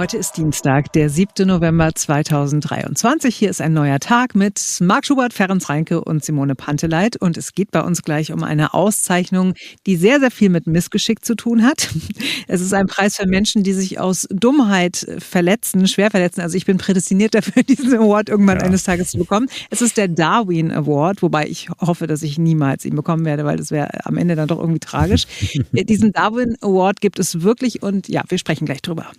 Heute ist Dienstag, der 7. November 2023. Hier ist ein neuer Tag mit Marc Schubert, Ferenc Reinke und Simone Panteleit. Und es geht bei uns gleich um eine Auszeichnung, die sehr, sehr viel mit Missgeschick zu tun hat. Es ist ein Preis für Menschen, die sich aus Dummheit verletzen, schwer verletzen. Also ich bin prädestiniert dafür, diesen Award irgendwann ja. eines Tages zu bekommen. Es ist der Darwin Award, wobei ich hoffe, dass ich niemals ihn bekommen werde, weil das wäre am Ende dann doch irgendwie tragisch. Diesen Darwin Award gibt es wirklich und ja, wir sprechen gleich drüber.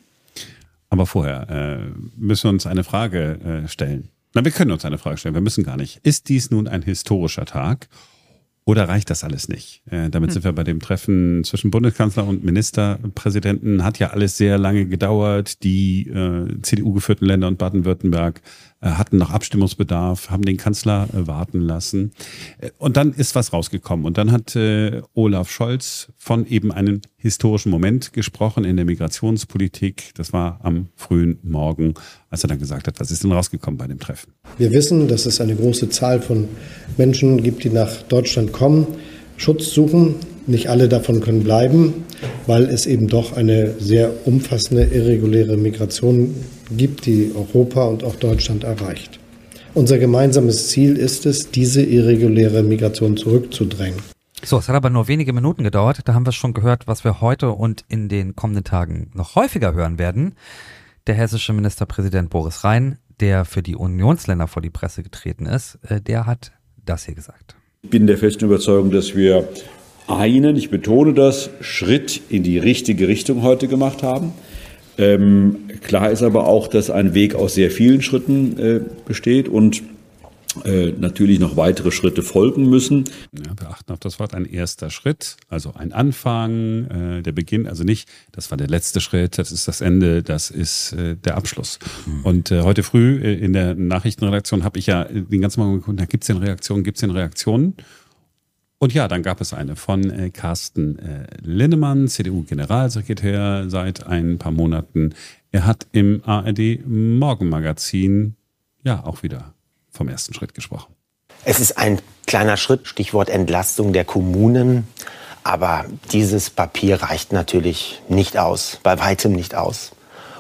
Aber vorher äh, müssen wir uns eine Frage äh, stellen. Na, wir können uns eine Frage stellen, wir müssen gar nicht. Ist dies nun ein historischer Tag oder reicht das alles nicht? Äh, damit hm. sind wir bei dem Treffen zwischen Bundeskanzler und Ministerpräsidenten. Hat ja alles sehr lange gedauert. Die äh, CDU-geführten Länder und Baden-Württemberg hatten noch Abstimmungsbedarf, haben den Kanzler äh, warten lassen. Äh, und dann ist was rausgekommen. Und dann hat Olaf Scholz von eben einem historischen Moment gesprochen in der Migrationspolitik. Das war am frühen Morgen, als er dann gesagt hat, was ist denn rausgekommen bei dem Treffen? Wir wissen, dass es eine große Zahl von Menschen gibt, die nach Deutschland kommen, Schutz suchen. Nicht alle davon können bleiben, weil es eben doch eine sehr umfassende irreguläre Migration gibt, die Europa und auch Deutschland erreicht. Unser gemeinsames Ziel ist es, diese irreguläre Migration zurückzudrängen. So, es hat aber nur wenige Minuten gedauert. Da haben wir schon gehört, was wir heute und in den kommenden Tagen noch häufiger hören werden. Der hessische Ministerpräsident Boris Rhein, der für die Unionsländer vor die Presse getreten ist, äh, der hat das hier gesagt. Ich bin der festen Überzeugung, dass wir einen, ich betone das, Schritt in die richtige Richtung heute gemacht haben. Ähm, klar ist aber auch, dass ein Weg aus sehr vielen Schritten äh, besteht und äh, natürlich noch weitere Schritte folgen müssen. Ja, wir achten auf das Wort ein erster Schritt, also ein Anfang, äh, der Beginn, also nicht, das war der letzte Schritt, das ist das Ende, das ist äh, der Abschluss. Mhm. Und äh, heute früh äh, in der Nachrichtenredaktion habe ich ja den ganzen Morgen geguckt, da gibt es denn Reaktionen, gibt es denn Reaktionen? Und ja, dann gab es eine von äh, Carsten äh, Linnemann, CDU-Generalsekretär seit ein paar Monaten. Er hat im ARD Morgenmagazin ja auch wieder vom ersten Schritt gesprochen. Es ist ein kleiner Schritt, Stichwort Entlastung der Kommunen. Aber dieses Papier reicht natürlich nicht aus, bei weitem nicht aus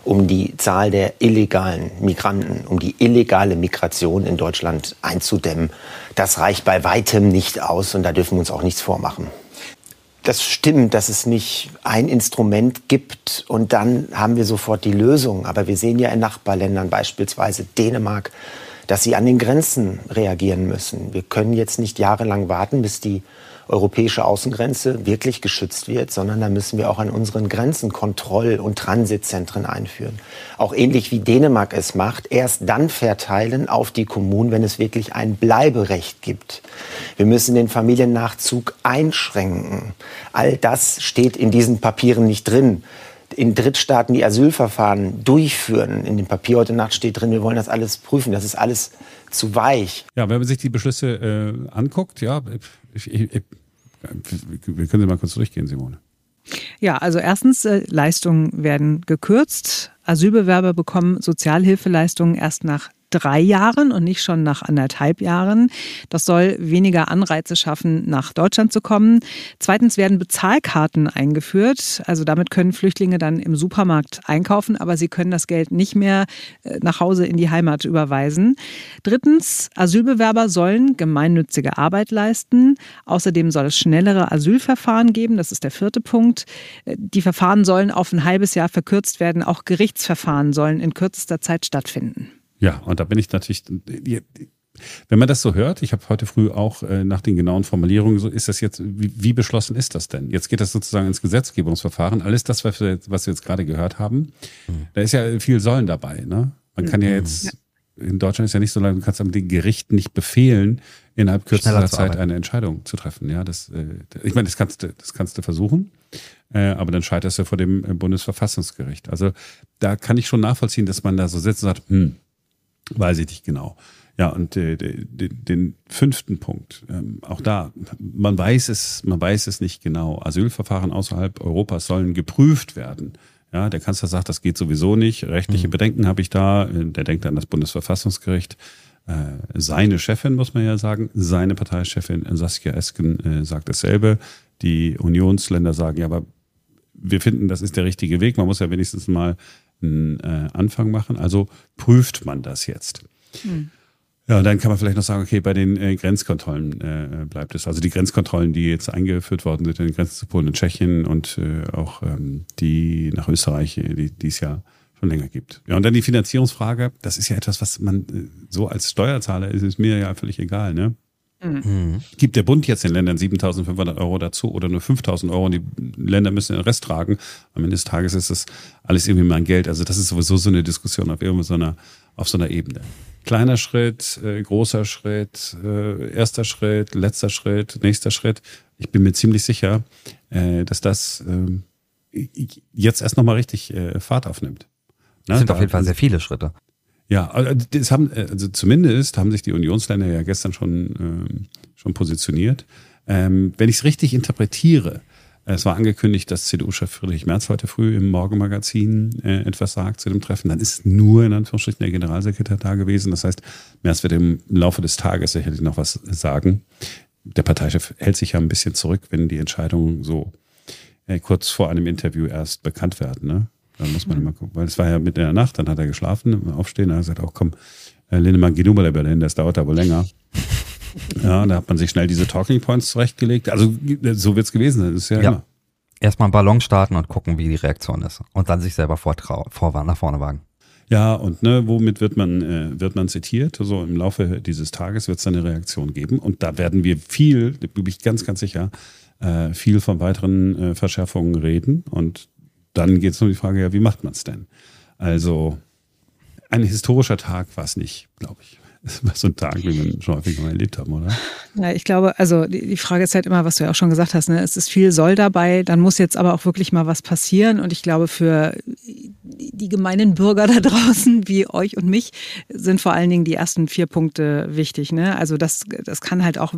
um die Zahl der illegalen Migranten, um die illegale Migration in Deutschland einzudämmen. Das reicht bei weitem nicht aus und da dürfen wir uns auch nichts vormachen. Das stimmt, dass es nicht ein Instrument gibt und dann haben wir sofort die Lösung. Aber wir sehen ja in Nachbarländern, beispielsweise Dänemark, dass sie an den Grenzen reagieren müssen. Wir können jetzt nicht jahrelang warten, bis die europäische Außengrenze wirklich geschützt wird, sondern da müssen wir auch an unseren Grenzen Kontroll- und Transitzentren einführen. Auch ähnlich wie Dänemark es macht, erst dann verteilen auf die Kommunen, wenn es wirklich ein Bleiberecht gibt. Wir müssen den Familiennachzug einschränken. All das steht in diesen Papieren nicht drin in Drittstaaten die Asylverfahren durchführen. In dem Papier heute Nacht steht drin, wir wollen das alles prüfen. Das ist alles zu weich. Ja, wenn man sich die Beschlüsse äh, anguckt, ja, ich, ich, wir können Sie mal kurz durchgehen, Simone. Ja, also erstens, äh, Leistungen werden gekürzt. Asylbewerber bekommen Sozialhilfeleistungen erst nach drei Jahren und nicht schon nach anderthalb Jahren. Das soll weniger Anreize schaffen, nach Deutschland zu kommen. Zweitens werden Bezahlkarten eingeführt. Also damit können Flüchtlinge dann im Supermarkt einkaufen, aber sie können das Geld nicht mehr äh, nach Hause in die Heimat überweisen. Drittens, Asylbewerber sollen gemeinnützige Arbeit leisten. Außerdem soll es schnellere Asylverfahren geben. Das ist der vierte Punkt. Äh, die Verfahren sollen auf ein halbes Jahr verkürzt werden. Auch Gerichtsverfahren sollen in kürzester Zeit stattfinden. Ja, und da bin ich natürlich, wenn man das so hört, ich habe heute früh auch äh, nach den genauen Formulierungen, so ist das jetzt, wie, wie, beschlossen ist das denn? Jetzt geht das sozusagen ins Gesetzgebungsverfahren. Alles das, was wir, was wir jetzt gerade gehört haben, mhm. da ist ja viel Sollen dabei. Ne? Man kann ja mhm. jetzt, ja. in Deutschland ist ja nicht so lange, du kannst am Gericht nicht befehlen, innerhalb kürzester Zeit eine Entscheidung zu treffen. Ja, das, äh, ich meine, das kannst du, das kannst du versuchen, äh, aber dann scheiterst du vor dem äh, Bundesverfassungsgericht. Also da kann ich schon nachvollziehen, dass man da so sitzt und sagt, hm, Weiß ich nicht genau. Ja, und äh, den, den fünften Punkt, ähm, auch da, man weiß es, man weiß es nicht genau. Asylverfahren außerhalb Europas sollen geprüft werden. Ja, der Kanzler sagt, das geht sowieso nicht. Rechtliche mhm. Bedenken habe ich da. Der denkt an das Bundesverfassungsgericht. Äh, seine Chefin, muss man ja sagen, seine Parteichefin Saskia Esken äh, sagt dasselbe. Die Unionsländer sagen, ja, aber wir finden, das ist der richtige Weg. Man muss ja wenigstens mal einen äh, Anfang machen. Also prüft man das jetzt. Hm. Ja, dann kann man vielleicht noch sagen, okay, bei den äh, Grenzkontrollen äh, bleibt es. Also die Grenzkontrollen, die jetzt eingeführt worden sind an den Grenzen zu Polen und Tschechien und äh, auch ähm, die nach Österreich, äh, die, die es ja schon länger gibt. Ja, und dann die Finanzierungsfrage, das ist ja etwas, was man äh, so als Steuerzahler ist, ist mir ja völlig egal, ne? Mhm. Gibt der Bund jetzt den Ländern 7.500 Euro dazu oder nur 5.000 Euro und die Länder müssen den Rest tragen? Am Ende des Tages ist das alles irgendwie mein Geld. Also das ist sowieso so eine Diskussion auf so einer, auf so einer Ebene. Kleiner Schritt, äh, großer Schritt, äh, erster Schritt, letzter Schritt, nächster Schritt. Ich bin mir ziemlich sicher, äh, dass das äh, jetzt erst nochmal richtig äh, Fahrt aufnimmt. Das sind da, auf jeden Fall sehr viele Schritte. Ja, also das haben, also zumindest haben sich die Unionsländer ja gestern schon, ähm, schon positioniert. Ähm, wenn ich es richtig interpretiere, es war angekündigt, dass CDU-Chef Friedrich Merz heute früh im Morgenmagazin äh, etwas sagt zu dem Treffen. Dann ist nur in Anführungsstrichen der Generalsekretär da gewesen. Das heißt, Merz wird im Laufe des Tages sicherlich noch was sagen. Der Parteichef hält sich ja ein bisschen zurück, wenn die Entscheidungen so äh, kurz vor einem Interview erst bekannt werden. Ne? Dann muss man immer gucken, weil es war ja mitten in der Nacht, dann hat er geschlafen, aufstehen, er hat gesagt, auch komm, äh, Lindemann, geh du mal Berlin, das dauert aber länger. Ja, da hat man sich schnell diese Talking Points zurechtgelegt. Also so wird es gewesen sein, ist ja, ja. immer. Erstmal einen Ballon starten und gucken, wie die Reaktion ist. Und dann sich selber vor, vor nach vorne wagen. Ja, und ne, womit wird man, äh, wird man zitiert? So also im Laufe dieses Tages wird es eine Reaktion geben. Und da werden wir viel, da bin ich ganz, ganz sicher, äh, viel von weiteren äh, Verschärfungen reden. Und dann geht es um die Frage, ja, wie macht man es denn? Also ein historischer Tag war es nicht, glaube ich. Das war so ein Tag, wie wir schon häufig mal erlebt haben, oder? Ja, ich glaube, also die, die, Frage ist halt immer, was du ja auch schon gesagt hast, ne? es ist viel Soll dabei, dann muss jetzt aber auch wirklich mal was passieren. Und ich glaube, für die gemeinen Bürger da draußen, wie euch und mich, sind vor allen Dingen die ersten vier Punkte wichtig. Ne? Also das, das kann halt auch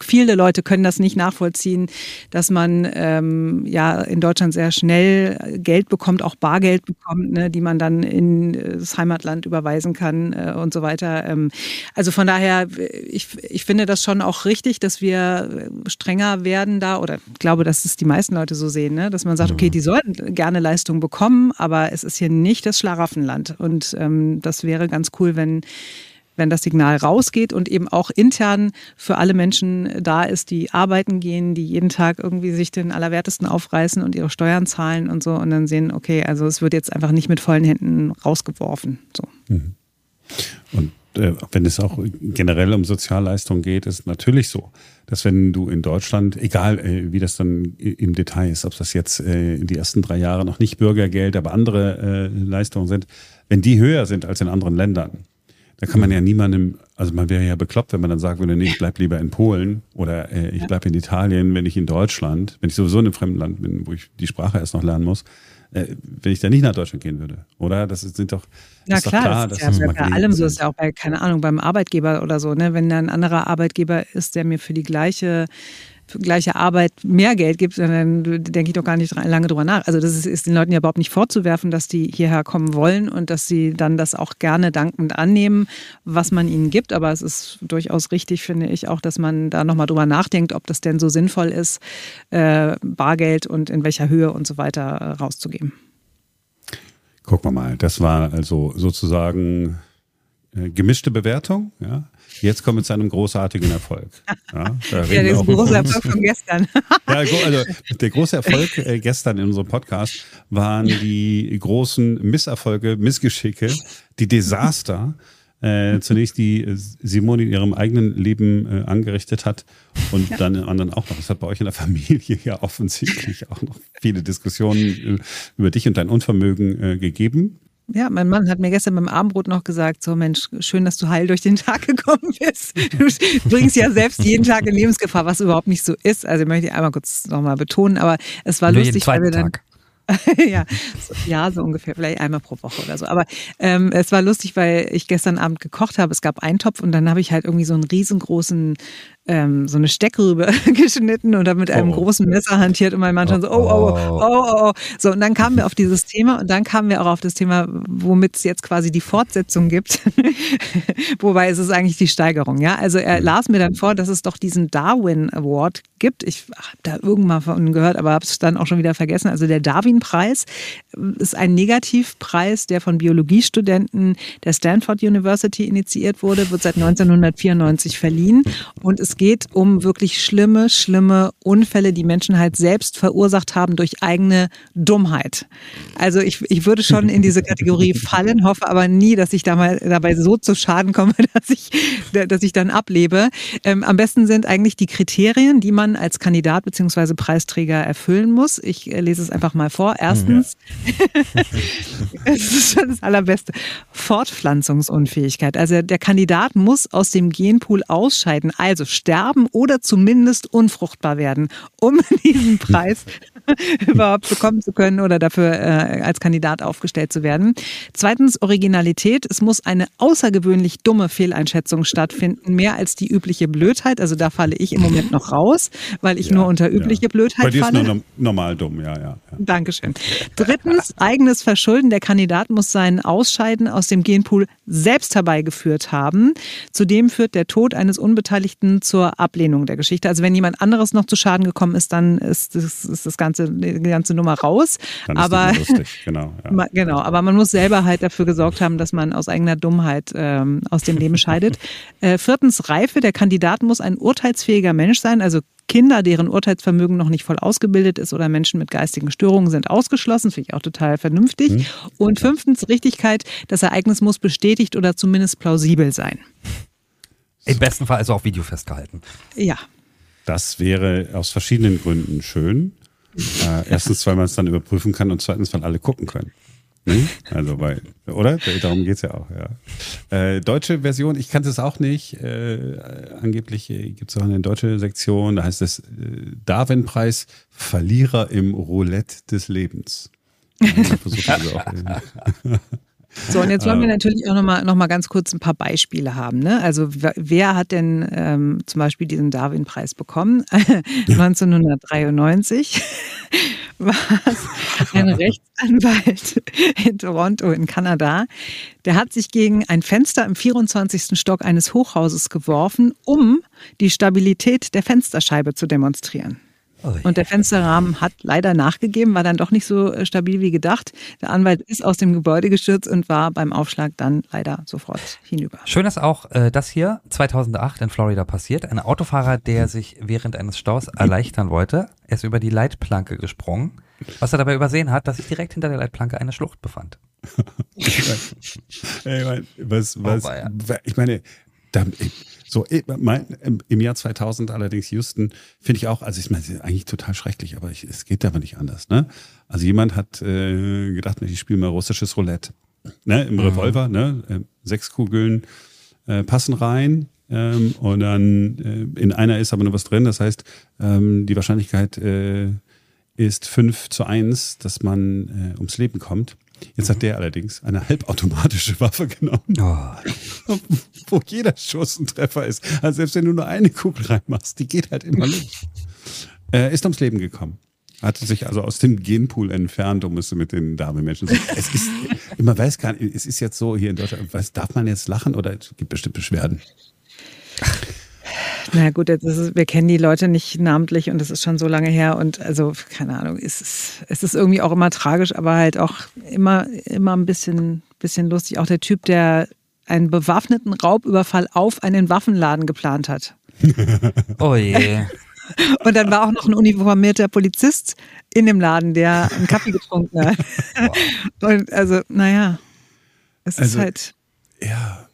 viele Leute können das nicht nachvollziehen, dass man ähm, ja in Deutschland sehr schnell Geld bekommt, auch Bargeld bekommt, ne, die man dann in das Heimatland überweisen kann äh, und so weiter. Ähm, also von daher, ich, ich finde das schon auch richtig, dass wir strenger werden da oder ich glaube, dass es die meisten Leute so sehen, ne, dass man sagt, okay, die sollten gerne Leistung bekommen, aber es ist hier nicht das Schlaraffenland und ähm, das wäre ganz cool, wenn wenn das Signal rausgeht und eben auch intern für alle Menschen da ist, die arbeiten gehen, die jeden Tag irgendwie sich den Allerwertesten aufreißen und ihre Steuern zahlen und so und dann sehen, okay, also es wird jetzt einfach nicht mit vollen Händen rausgeworfen. So. Mhm. Und äh, wenn es auch generell um Sozialleistungen geht, ist natürlich so, dass wenn du in Deutschland, egal äh, wie das dann im Detail ist, ob das jetzt äh, die ersten drei Jahre noch nicht Bürgergeld, aber andere Leistungen sind, wenn die höher sind als in anderen Ländern, da kann man ja niemandem, also man wäre ja bekloppt, wenn man dann sagen würde, nee, ich bleib lieber in Polen oder äh, ich bleib in Italien, wenn ich in Deutschland, wenn ich sowieso in einem fremden Land bin, wo ich die Sprache erst noch lernen muss, äh, wenn ich da nicht nach Deutschland gehen würde, oder? Das sind doch, Na klar, doch klar, das ist ja bei allem so, ist ja auch bei, keine Ahnung, beim Arbeitgeber oder so, ne? Wenn da ein anderer Arbeitgeber ist, der mir für die gleiche für gleiche Arbeit mehr Geld gibt, dann denke ich doch gar nicht lange drüber nach. Also das ist, ist, den Leuten ja überhaupt nicht vorzuwerfen, dass die hierher kommen wollen und dass sie dann das auch gerne dankend annehmen, was man ihnen gibt. Aber es ist durchaus richtig, finde ich, auch, dass man da nochmal drüber nachdenkt, ob das denn so sinnvoll ist, äh, Bargeld und in welcher Höhe und so weiter rauszugeben. Gucken wir mal. Das war also sozusagen gemischte Bewertung. Ja? Jetzt kommen wir zu einem großartigen Erfolg. Ja, da ja der große Erfolg von gestern. ja, also der große Erfolg äh, gestern in unserem Podcast waren die großen Misserfolge, Missgeschicke, die Desaster, äh, zunächst die Simone in ihrem eigenen Leben äh, angerichtet hat und ja. dann in anderen auch noch. Es hat bei euch in der Familie ja offensichtlich auch noch viele Diskussionen äh, über dich und dein Unvermögen äh, gegeben. Ja, mein Mann hat mir gestern beim Abendbrot noch gesagt, so Mensch, schön, dass du heil durch den Tag gekommen bist. Du bringst ja selbst jeden Tag in Lebensgefahr, was überhaupt nicht so ist. Also möchte ich einmal kurz nochmal betonen, aber es war Nur lustig, weil wir dann... Tag. ja, so, ja, so ungefähr, vielleicht einmal pro Woche oder so. Aber ähm, es war lustig, weil ich gestern Abend gekocht habe. Es gab einen Topf und dann habe ich halt irgendwie so einen riesengroßen ähm, so eine Steckrübe geschnitten oder mit einem oh. großen Messer hantiert und mein Mann schon so, oh, oh, oh, oh, oh. So, und dann kamen wir auf dieses Thema und dann kamen wir auch auf das Thema, womit es jetzt quasi die Fortsetzung gibt. Wobei es ist eigentlich die Steigerung, ja. Also er mhm. las mir dann vor, dass es doch diesen Darwin Award gibt. Ich habe da irgendwann von gehört, aber habe es dann auch schon wieder vergessen. Also der Darwin-Preis ist ein Negativpreis, der von Biologiestudenten der Stanford University initiiert wurde, wird seit 1994 verliehen und es geht um wirklich schlimme, schlimme Unfälle, die Menschen halt selbst verursacht haben durch eigene Dummheit. Also ich, ich würde schon in diese Kategorie fallen, hoffe aber nie, dass ich da mal dabei so zu Schaden komme, dass ich, dass ich dann ablebe. Ähm, am besten sind eigentlich die Kriterien, die man als Kandidat bzw. Preisträger erfüllen muss. Ich äh, lese es einfach mal vor. Erstens, ja. es ist schon das Allerbeste, Fortpflanzungsunfähigkeit. Also der Kandidat muss aus dem Genpool ausscheiden, also sterben oder zumindest unfruchtbar werden, um diesen Preis überhaupt bekommen zu können oder dafür äh, als Kandidat aufgestellt zu werden. Zweitens Originalität. Es muss eine außergewöhnlich dumme Fehleinschätzung stattfinden, mehr als die übliche Blödheit. Also da falle ich im Moment noch raus, weil ich ja, nur unter übliche ja. Blödheit Bei dir falle. ist nur normal dumm, ja, ja. ja. Dankeschön. Drittens eigenes Verschulden. Der Kandidat muss sein Ausscheiden aus dem Genpool selbst herbeigeführt haben. Zudem führt der Tod eines Unbeteiligten zur Ablehnung der Geschichte. Also wenn jemand anderes noch zu Schaden gekommen ist, dann ist das, ist das ganze, die ganze Nummer raus. Dann aber ist lustig. Genau, ja. genau, aber man muss selber halt dafür gesorgt haben, dass man aus eigener Dummheit ähm, aus dem Leben scheidet. Äh, viertens Reife. Der Kandidat muss ein urteilsfähiger Mensch sein, also Kinder, deren Urteilsvermögen noch nicht voll ausgebildet ist oder Menschen mit geistigen Störungen sind ausgeschlossen. Finde ich auch total vernünftig. Mhm. Und fünftens Richtigkeit, das Ereignis muss bestätigt oder zumindest plausibel sein. Im besten Fall also auch Video festgehalten. Ja. Das wäre aus verschiedenen Gründen schön. Äh, erstens, weil man es dann überprüfen kann und zweitens, weil alle gucken können. Hm? Also weil, oder? Darum geht's ja auch, ja. Äh, deutsche Version, ich kannte es auch nicht. Äh, angeblich gibt es auch eine deutsche Sektion, da heißt es äh, Darwin-Preis Verlierer im Roulette des Lebens. Also so, und jetzt wollen wir natürlich auch nochmal noch mal ganz kurz ein paar Beispiele haben. Ne? Also wer hat denn ähm, zum Beispiel diesen Darwin-Preis bekommen? 1993 war es ein Rechtsanwalt in Toronto in Kanada. Der hat sich gegen ein Fenster im 24. Stock eines Hochhauses geworfen, um die Stabilität der Fensterscheibe zu demonstrieren. Und der Fensterrahmen hat leider nachgegeben, war dann doch nicht so äh, stabil wie gedacht. Der Anwalt ist aus dem Gebäude gestürzt und war beim Aufschlag dann leider sofort hinüber. Schön ist auch äh, das hier 2008 in Florida passiert. Ein Autofahrer, der sich während eines Staus erleichtern wollte, ist über die Leitplanke gesprungen. Was er dabei übersehen hat, dass sich direkt hinter der Leitplanke eine Schlucht befand. ich meine, was, was, oh, ich meine, da, so, äh, mein, im Jahr 2000 allerdings Houston finde ich auch, also ich meine, eigentlich total schrecklich, aber ich, es geht aber nicht anders. Ne? Also jemand hat äh, gedacht, ich spiele mal russisches Roulette. Ne? Im mhm. Revolver, ne? Äh, sechs Kugeln äh, passen rein ähm, und dann äh, in einer ist aber nur was drin. Das heißt, ähm, die Wahrscheinlichkeit äh, ist 5 zu 1, dass man ums Leben kommt. Jetzt hat der allerdings eine halbautomatische Waffe genommen, oh. wo jeder Schuss ein Treffer ist. Also selbst wenn du nur eine Kugel reinmachst, die geht halt immer los. Äh, ist ums Leben gekommen. Hatte sich also aus dem Genpool entfernt, um es mit den Damenmenschen zu Es ist, man weiß gar nicht, es ist jetzt so hier in Deutschland, was, darf man jetzt lachen oder es gibt bestimmt Beschwerden? Na gut, ist, wir kennen die Leute nicht namentlich und das ist schon so lange her und also keine Ahnung, es ist, es ist irgendwie auch immer tragisch, aber halt auch immer, immer ein bisschen, bisschen lustig. Auch der Typ, der einen bewaffneten Raubüberfall auf einen Waffenladen geplant hat. oh je. Und dann war auch noch ein uniformierter Polizist in dem Laden, der einen Kaffee getrunken hat. Und also, naja, es also, ist halt. Ja.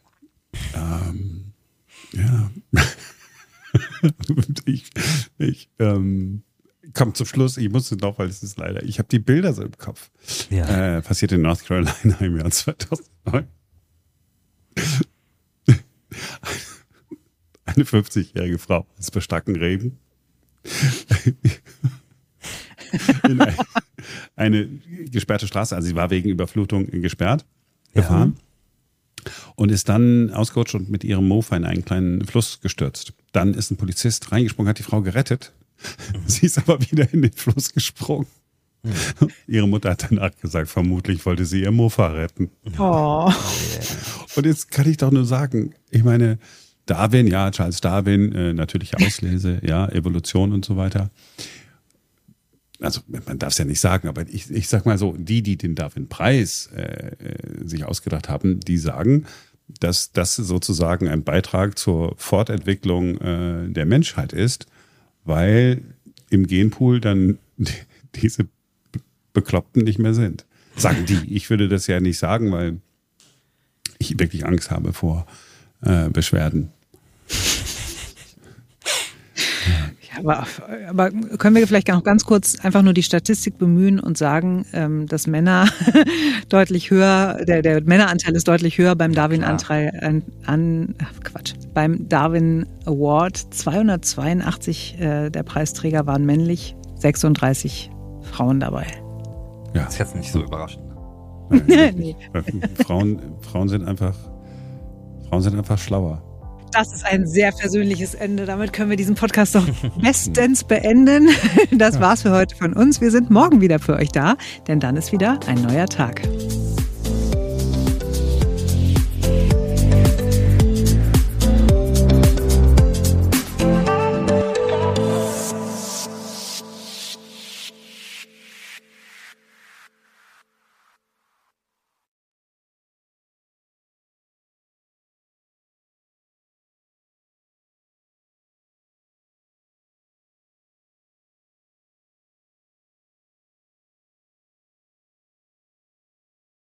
Ähm, ja. Ich, ich ähm, komme zum Schluss, ich musste noch, weil es ist leider, ich habe die Bilder so im Kopf. Ja. Äh, passiert in North Carolina im Jahr 2009. Eine 50-jährige Frau ist bei starken Regen in eine, eine, gesperrte Straße, also sie war wegen Überflutung gesperrt, gefahren. Und ist dann ausgerutscht und mit ihrem Mofa in einen kleinen Fluss gestürzt. Dann ist ein Polizist reingesprungen, hat die Frau gerettet. Sie ist aber wieder in den Fluss gesprungen. Ihre Mutter hat danach gesagt, vermutlich wollte sie ihr Mofa retten. Oh. Und jetzt kann ich doch nur sagen, ich meine, Darwin, ja, Charles Darwin, äh, natürliche Auslese, ja, Evolution und so weiter. Also man darf es ja nicht sagen, aber ich, ich sag mal so, die, die den Darwin-Preis äh, äh, sich ausgedacht haben, die sagen, dass das sozusagen ein Beitrag zur Fortentwicklung äh, der Menschheit ist, weil im Genpool dann diese Bekloppten nicht mehr sind. Sagen die. Ich würde das ja nicht sagen, weil ich wirklich Angst habe vor äh, Beschwerden. Aber, aber, können wir vielleicht noch ganz kurz einfach nur die Statistik bemühen und sagen, ähm, dass Männer deutlich höher, der, der Männeranteil ist deutlich höher beim Darwin-Anteil an, an, Quatsch, beim Darwin Award. 282 äh, der Preisträger waren männlich, 36 Frauen dabei. Ja. Das ist jetzt nicht so überraschend. nee. Frauen, Frauen sind einfach, Frauen sind einfach schlauer. Das ist ein sehr persönliches Ende. Damit können wir diesen Podcast doch bestens beenden. Das war's für heute von uns. Wir sind morgen wieder für euch da, denn dann ist wieder ein neuer Tag.